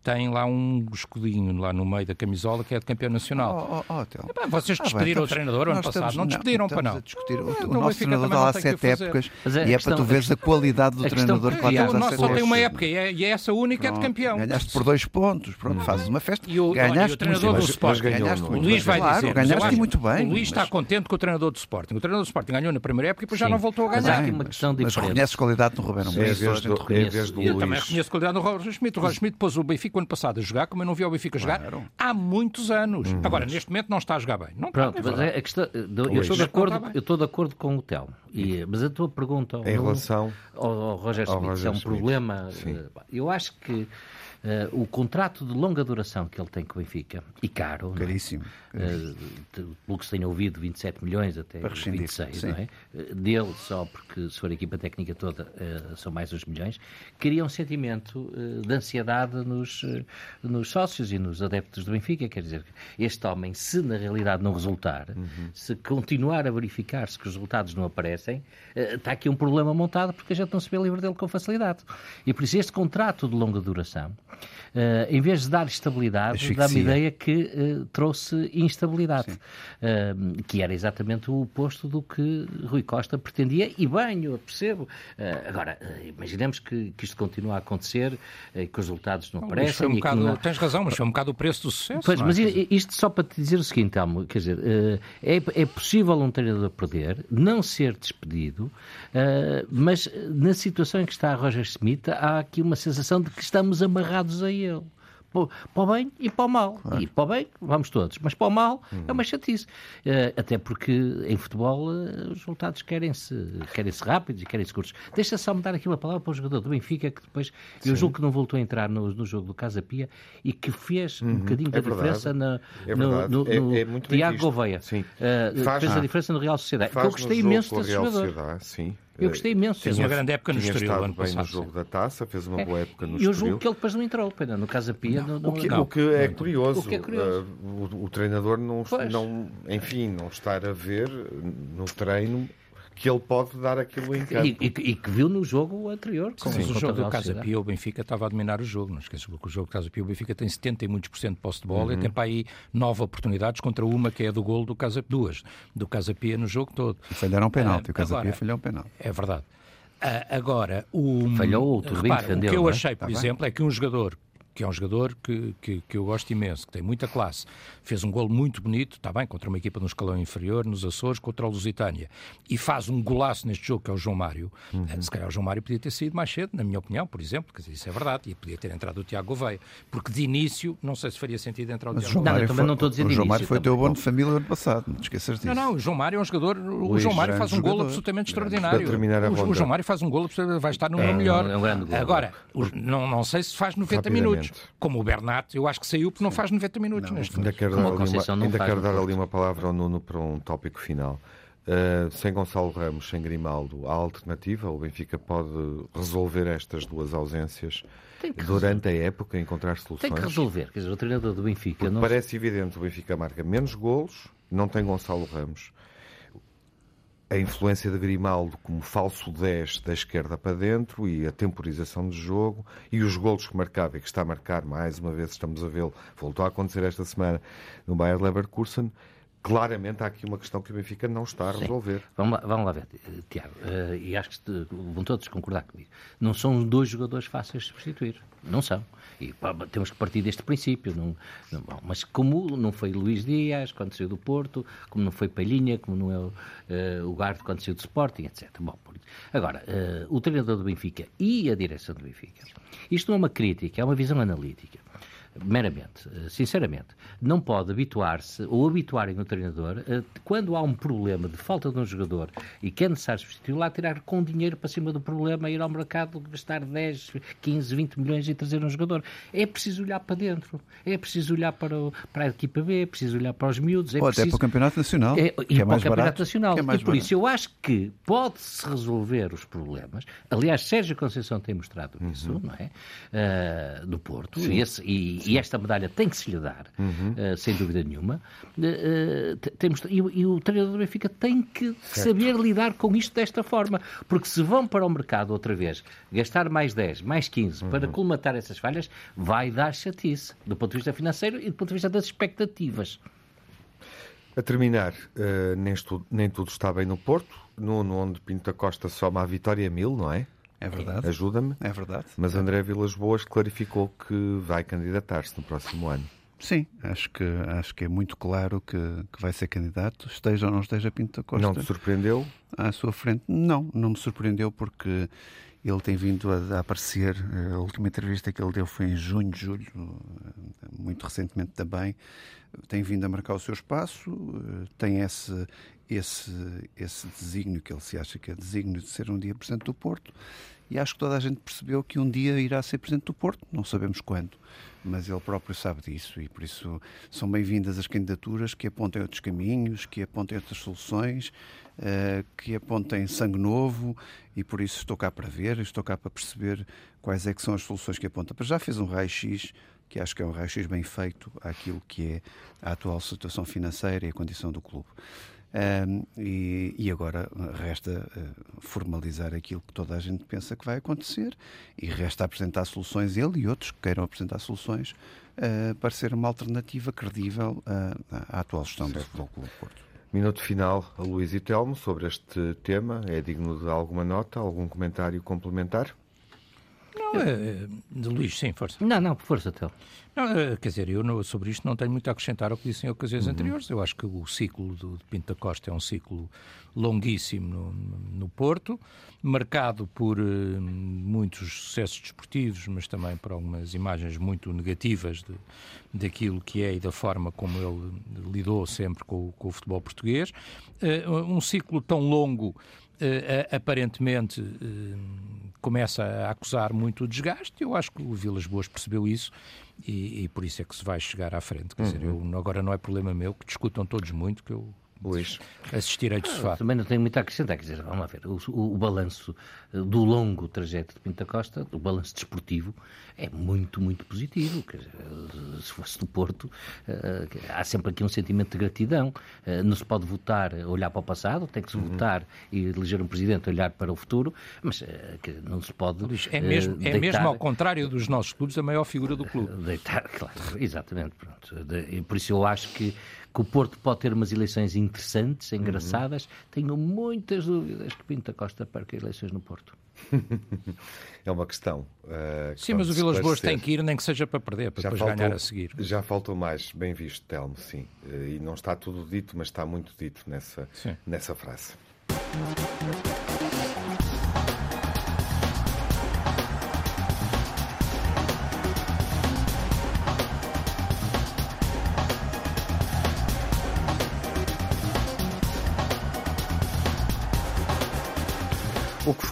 Speaker 4: tem lá um escudinho lá no meio da camisola que é de campeão nacional.
Speaker 3: Oh, oh, oh,
Speaker 4: é, bem, vocês despediram ah, bem, o treinador ano passado, estamos, não despediram para não.
Speaker 3: Discutir, o, o, o nosso treinador está lá há sete épocas e é para tu veres a qualidade do treinador que lá
Speaker 4: está. O nosso só tem uma época e é essa única é de campeão.
Speaker 3: Ganhaste por dois pontos, pronto, fazes uma festa. Ganhaste
Speaker 4: o treinador do Sporting, o Luís vai dizer.
Speaker 3: Ganhaste muito bem.
Speaker 4: O Luís está contente com o treinador do Sporting. O treinador do Sporting ganhou na primeira época e depois já não voltou a ganhar.
Speaker 2: Mas há questão
Speaker 3: reconheces qualidade no Rubén
Speaker 1: Amorim. É a
Speaker 4: Eu também reconheço qualidade no Roger Schmidt. O Roger Schmidt pôs o Benfica ano passado a jogar, como eu não vi o Benfica jogar, há muitos anos. Agora, neste momento, não está a jogar bem. Não
Speaker 2: Pronto, mas a questão, eu estou de acordo, eu estou de acordo com o Telmo. E, mas a tua pergunta
Speaker 1: em relação
Speaker 2: ao, ao Roger Smith, ao Roger é um Smith. problema.
Speaker 1: Sim.
Speaker 2: Eu acho que Uh, o contrato de longa duração que ele tem com o Benfica, e caro,
Speaker 3: caríssimo,
Speaker 2: uh, pelo que se tenha ouvido, 27 milhões até 26, não é? Uh, dele só, porque se for a equipa técnica toda, são mais uns milhões, cria um sentimento de ansiedade nos, nos sócios e nos adeptos do Benfica. Quer dizer, este homem, se na realidade não resultar, uhum. se continuar a verificar-se que os resultados não aparecem, está aqui um problema montado porque a gente não se vê livre dele com facilidade. E por isso este contrato de longa duração Uh, em vez de dar estabilidade, dá-me ideia que uh, trouxe instabilidade, uh, que era exatamente o oposto do que Rui Costa pretendia, e bem, eu percebo. agora, imaginemos que, que, isto continue a acontecer, que os resultados não aparecem.
Speaker 4: Um bocado,
Speaker 2: não...
Speaker 4: Tens razão, mas foi um bocado o preço do sucesso.
Speaker 2: Pois,
Speaker 4: é?
Speaker 2: mas isto só para te dizer o seguinte, Telmo, quer dizer, é, é possível um treinador perder, não ser despedido, mas na situação em que está Roger Smith, há aqui uma sensação de que estamos amarrados a ele para o bem e para o mal. Claro. E para o bem, vamos todos, mas para o mal uhum. é uma chatice. Uh, até porque em futebol uh, os resultados querem-se querem -se rápidos e querem-se curtos. Deixa só me dar aqui uma palavra para o jogador do Benfica, que depois Sim. eu julgo que não voltou a entrar no, no jogo do Casa Pia e que fez uhum. um bocadinho é da verdade. diferença na, é no, no, no, é, é Tiago Gouveia. Sim. Uh, faz, fez a diferença no Real Sociedade. eu gostei imenso desse jogador. Sim. Eu gostei imenso.
Speaker 4: Fez uma grande época no Estoril ano
Speaker 1: bem
Speaker 4: passado.
Speaker 1: no jogo da taça, fez uma boa época no
Speaker 2: Estoril. Eu julgo que ele depois não entrou, pena, no Casa Pia. Não,
Speaker 1: não, o, que,
Speaker 2: não,
Speaker 1: o, que, é curioso, o que é curioso, uh, o, o, treinador não, não, enfim, não estar a ver no treino que ele pode dar aquilo em campo.
Speaker 2: E, e, e que viu no jogo anterior.
Speaker 4: Com, Sim, o jogo do Casa Pia, o Benfica estava a dominar o jogo. Não esqueças que o jogo do Casa Pia, o Benfica tem 70 e muitos por cento de posse de bola uhum. e tem para aí nove oportunidades contra uma que é do gol do Casa duas do Casa Pia no jogo todo.
Speaker 3: E falharam um penalti, uh, o Casa Pia falhou um penalti.
Speaker 4: É verdade. Uh, agora, o,
Speaker 2: Falhou outro, repara,
Speaker 4: o que eu é? achei, por tá exemplo, bem? é que um jogador que é um jogador que, que, que, eu gosto imenso, que tem muita classe. Fez um gol muito bonito, está bem, contra uma equipa no escalão inferior, nos Açores, contra o Lusitânia. E faz um golaço neste jogo, que é o João Mário. Uhum. Se calhar o João Mário podia ter saído mais cedo, na minha opinião, por exemplo, porque isso é verdade, e podia ter entrado o Tiago Gouveia. Porque de início, não sei se faria sentido entrar o Mas Tiago
Speaker 3: Gouveia. Não, eu também não estou a dizer O João Mário foi teu bom de família ano passado, não te esqueças disso.
Speaker 4: Não, não, o João Mário é um jogador, o Luís João Mário faz um gol absolutamente extraordinário. O, o, João Mário faz um gol, vai estar no é, melhor. É um Agora, não, não sei se faz 90 minutos, como o Bernardo Bernat, eu acho que saiu porque não faz 90 minutos não, neste
Speaker 1: Ainda quero dar, ali uma, ainda quero dar ali uma palavra ao Nuno para um tópico final. Uh, sem Gonçalo Ramos, sem Grimaldo, há alternativa? O Benfica pode resolver estas duas ausências durante a época, encontrar soluções?
Speaker 2: Tem que resolver. Quer dizer, o treinador do Benfica...
Speaker 1: Não... Parece evidente o Benfica marca menos golos, não tem Gonçalo Ramos a influência de Grimaldo como falso 10 da esquerda para dentro e a temporização de jogo e os golos que marcava e que está a marcar, mais uma vez estamos a vê-lo, voltou a acontecer esta semana no Bayer Leverkusen, claramente há aqui uma questão que o Benfica não está a resolver. Sim.
Speaker 2: Vamos, lá, vamos lá ver, Tiago, uh, e acho que vão todos concordar comigo. Não são dois jogadores fáceis de substituir. Não são. E pá, temos que partir deste princípio. Não, não, mas como não foi Luís Dias quando saiu do Porto, como não foi Palhinha, como não é o, uh, o Garde quando saiu do Sporting, etc. Bom, agora, uh, o treinador do Benfica e a direção do Benfica, isto não é uma crítica, é uma visão analítica meramente, eh, sinceramente, não pode habituar-se ou habituarem o treinador a, quando há um problema de falta de um jogador e que é necessário substituir lá, tirar com dinheiro para cima do problema, ir ao mercado, gastar 10, 15, 20 milhões e trazer um jogador. É preciso olhar para dentro, é preciso olhar para, o, para a equipa B, é preciso olhar para os miúdos. É
Speaker 3: Ou
Speaker 2: preciso...
Speaker 3: até para o Campeonato Nacional.
Speaker 2: É, e é para o Campeonato barato, Nacional. É e por barato. isso eu acho que pode-se resolver os problemas. Aliás, Sérgio Conceição tem mostrado isso, uhum. não é? Uh, do Porto. E, esse, e, e esta medalha tem que se lhe dar, uhum. uh, sem dúvida nenhuma. Uh, temos, e, e, o treinador do Benfica tem que certo. saber lidar com isto desta forma, porque se vão para o mercado outra vez gastar mais 10, mais 15 uhum. para colmatar essas falhas, vai dar chatice do ponto de vista financeiro e do ponto de vista das expectativas.
Speaker 1: A terminar, uh, nem, tudo, nem tudo está bem no Porto, no, onde Pinto da Costa soma a vitória mil, não é?
Speaker 3: É verdade.
Speaker 1: Ajuda-me.
Speaker 3: É verdade.
Speaker 1: Mas André Vilas Boas clarificou que vai candidatar-se no próximo ano.
Speaker 3: Sim, acho que, acho que é muito claro que, que vai ser candidato, esteja ou não esteja Pinto da Costa.
Speaker 1: Não te surpreendeu?
Speaker 3: À sua frente? Não, não me surpreendeu porque ele tem vindo a, a, aparecer. A última entrevista que ele deu foi em junho, julho, muito recentemente também. Tem vindo a marcar o seu espaço, tem esse, esse, esse desígnio que ele se acha que é desígnio de ser um dia Presidente do Porto e acho que toda a gente percebeu que um dia irá ser Presidente do Porto, não sabemos quando, mas ele próprio sabe disso e por isso são bem-vindas as candidaturas que apontem outros caminhos, que apontem outras soluções, uh, que apontem sangue novo e por isso estou cá para ver, estou cá para perceber quais é que são as soluções que aponta. Mas já fez um raio-x que acho que é um raio-x bem feito àquilo que é a atual situação financeira e a condição do clube. Um, e, e, agora resta uh, formalizar aquilo que toda a gente pensa que vai acontecer e resta apresentar soluções, ele e outros que queiram apresentar soluções, uh, para ser uma alternativa credível uh, à atual gestão certo. do Futebol Clube Porto.
Speaker 1: Minuto final a Luís e Telmo sobre este tema. É digno de alguma nota, algum comentário complementar?
Speaker 4: Não, é, de Luís, sim, força.
Speaker 2: Não, não, força, Tel.
Speaker 4: Eh, quer dizer, eu sobre isto não tenho muito a acrescentar ao que disse em ocasiões uhum. anteriores. Eu acho que o ciclo do, de Pinto da Costa é um ciclo longuíssimo no, no Porto, marcado por uh, muitos sucessos desportivos, mas também por algumas imagens muito negativas de, daquilo que é e da forma como ele lidou sempre com, com o futebol português. Uh, um ciclo tão longo uh, aparentemente uh, começa a acusar muito o desgaste. Eu acho que o Vilas Boas percebeu isso e, e por isso é que se vai chegar à frente. Quer uhum. dizer, eu, agora não é problema meu que discutam todos muito, que eu
Speaker 1: Luís.
Speaker 4: Assistirei de sofá.
Speaker 2: Também não tenho muito a acrescentar, quer dizer, vamos lá ver, o, o, o balanço do longo trajeto de Pinta Costa, o balanço desportivo, é muito, muito positivo. Quer dizer, se fosse do Porto, uh, há sempre aqui um sentimento de gratidão. Uh, não se pode votar, olhar para o passado, tem que se uhum. votar e eleger um presidente, olhar para o futuro, mas uh, não se pode.
Speaker 4: é mesmo, é mesmo ao contrário dos nossos clubes, a maior figura do clube.
Speaker 2: Deitar, claro, exatamente. Pronto. De, por isso eu acho que que o Porto pode ter umas eleições interessantes, uhum. engraçadas. Uhum. Tenho muitas dúvidas que Pinto Costa perca eleições no Porto.
Speaker 1: é uma questão. Uh,
Speaker 4: sim, mas o Vilas Boas tem que ir, nem que seja para perder, para já depois faltou, ganhar a seguir.
Speaker 1: Já faltou mais, bem visto, Telmo, sim. Uh, e não está tudo dito, mas está muito dito nessa, nessa frase.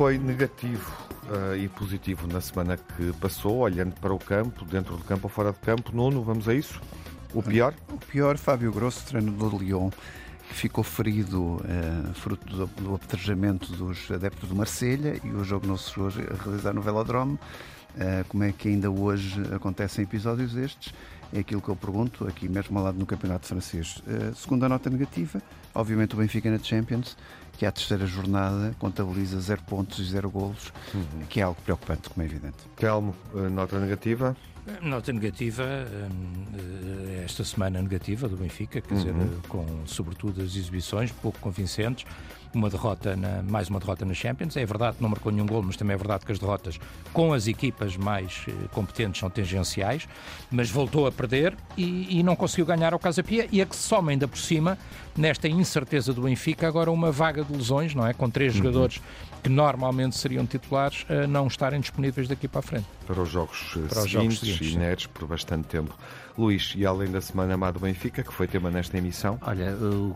Speaker 1: Foi negativo uh, e positivo na semana que passou, olhando para o campo, dentro do campo ou fora de campo, Nuno, vamos a isso? O pior?
Speaker 3: O pior, Fábio Grosso, treinador do Lyon, que ficou ferido uh, fruto do, do dos adeptos do Marselha e o jogo não se a realizar no Velodrome. Uh, como é que ainda hoje acontecem episódios destes? É aquilo que eu pergunto aqui mesmo ao lado no Campeonato Francês. Uh, segunda nota negativa, obviamente o Benfica na Champions, que à terceira jornada contabiliza zero pontos e zero golos, uhum. que é algo preocupante, como é evidente.
Speaker 1: Telmo, eh, nota negativa?
Speaker 4: Nota negativa, eh, esta semana negativa do Benfica, quer uhum. dizer, com sobretudo as exibições pouco convincentes uma derrota na, mais uma derrota na Champions. É verdade que não marcou nenhum gol, mas também é verdade que as derrotas com as equipas mais eh, competentes são tangenciais, mas voltou a perder e, e não conseguiu ganhar ao Casa Pia e a que se soma ainda por cima, nesta incerteza do Benfica, agora uma vaga de lesões, não é? Com três uhum. jogadores que normalmente seriam titulares a não estarem disponíveis daqui para a frente.
Speaker 1: Para os jogos, eh, para os seguintes, jogos seguintes, inéditos por bastante tempo. Luís, e além da Semana Má do Benfica, que foi tema nesta emissão?
Speaker 2: Olha, o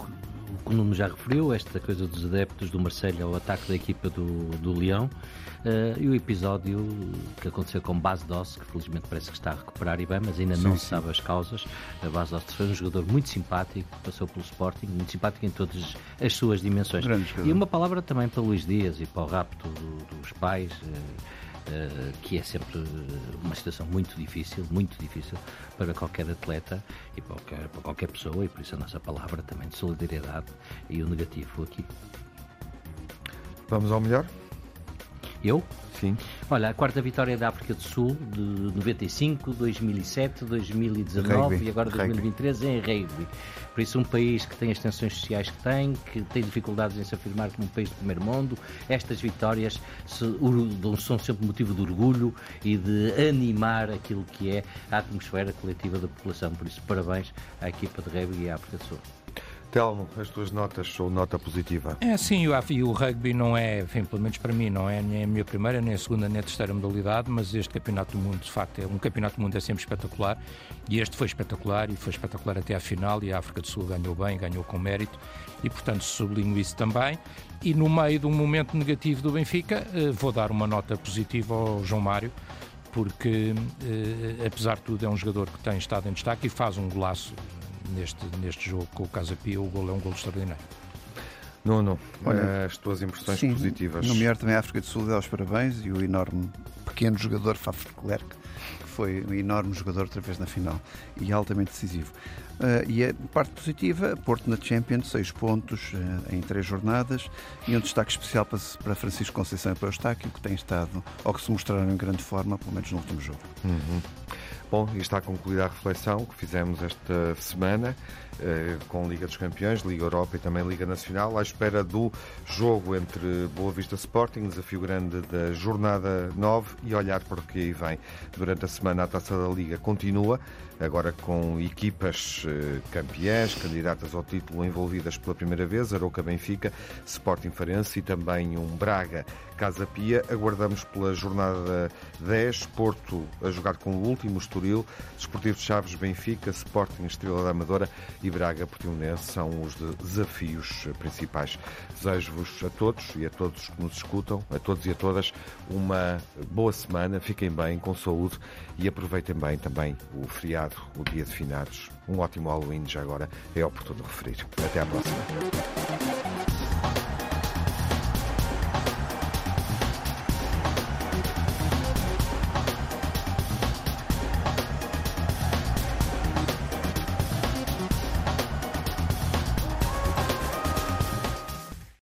Speaker 2: o Nuno já referiu, esta coisa dos adeptos do Marselha ao ataque da equipa do, do Leão. Uh, e o episódio que aconteceu com Bas Doss, que felizmente parece que está a recuperar e bem, mas ainda sim, não se sabe as causas. A Bas Doss foi um jogador muito simpático, passou pelo Sporting, muito simpático em todas as suas dimensões. E uma palavra também para Luís Dias e para o rapto do, dos pais. Uh, Uh, que é sempre uma situação muito difícil, muito difícil para qualquer atleta e para qualquer, para qualquer pessoa, e por isso a nossa palavra também de solidariedade e o negativo aqui.
Speaker 1: Vamos ao melhor?
Speaker 2: Eu?
Speaker 1: Sim.
Speaker 2: Olha, a quarta vitória da África do Sul de 95, 2007, 2019 rugby. e agora 2023 rugby. em rugby. Por isso, um país que tem as tensões sociais que tem, que tem dificuldades em se afirmar como um país do primeiro mundo, estas vitórias são sempre motivo de orgulho e de animar aquilo que é a atmosfera coletiva da população. Por isso, parabéns à equipa de rugby e à África do Sul.
Speaker 1: Telmo, as tuas notas são nota positiva?
Speaker 4: É sim, o, o rugby não é, enfim, pelo menos para mim, não é nem a minha primeira, nem a segunda, nem a terceira modalidade, mas este Campeonato do Mundo, de facto, é um Campeonato do Mundo é sempre espetacular e este foi espetacular e foi espetacular até à final e a África do Sul ganhou bem, ganhou com mérito e, portanto, sublinho isso também. E no meio de um momento negativo do Benfica, eh, vou dar uma nota positiva ao João Mário, porque, eh, apesar de tudo, é um jogador que tem estado em destaque e faz um golaço neste, neste jogo com o Casa Pia, o gol é um gol extraordinário.
Speaker 1: Nuno, Olha, as tuas impressões sim, positivas.
Speaker 3: Nomear também a África do Sul, dá os parabéns e o enorme pequeno jogador Faf Klerk, que foi um enorme jogador outra vez na final e altamente decisivo. Uh, e a parte positiva, Porto na Champions, seis pontos uh, em três jornadas e um destaque especial para, para Francisco Conceição e para o Eustáquio, que tem estado, ou que se mostraram em grande forma, pelo menos no último jogo.
Speaker 1: Uhum. Bom, e está concluída a reflexão que fizemos esta semana eh, com Liga dos Campeões, Liga Europa e também Liga Nacional, à espera do jogo entre Boa Vista Sporting, desafio grande da jornada 9 e olhar para o que aí vem. Durante a semana a Taça da Liga continua, agora com equipas eh, campeãs, candidatas ao título envolvidas pela primeira vez, Aroca Benfica, Sporting Farense e também um Braga Casa Pia. Aguardamos pela jornada 10, Porto a jogar com o último, Estoril, Desportivo de Chaves, Benfica, Sporting Estrela da Amadora e Braga Portimonense são os desafios principais. Desejo-vos a todos e a todos que nos escutam, a todos e a todas, uma boa semana, fiquem bem, com saúde e aproveitem bem também o feriado, o dia de finados. Um ótimo Halloween já agora é oportuno referir. Até à próxima.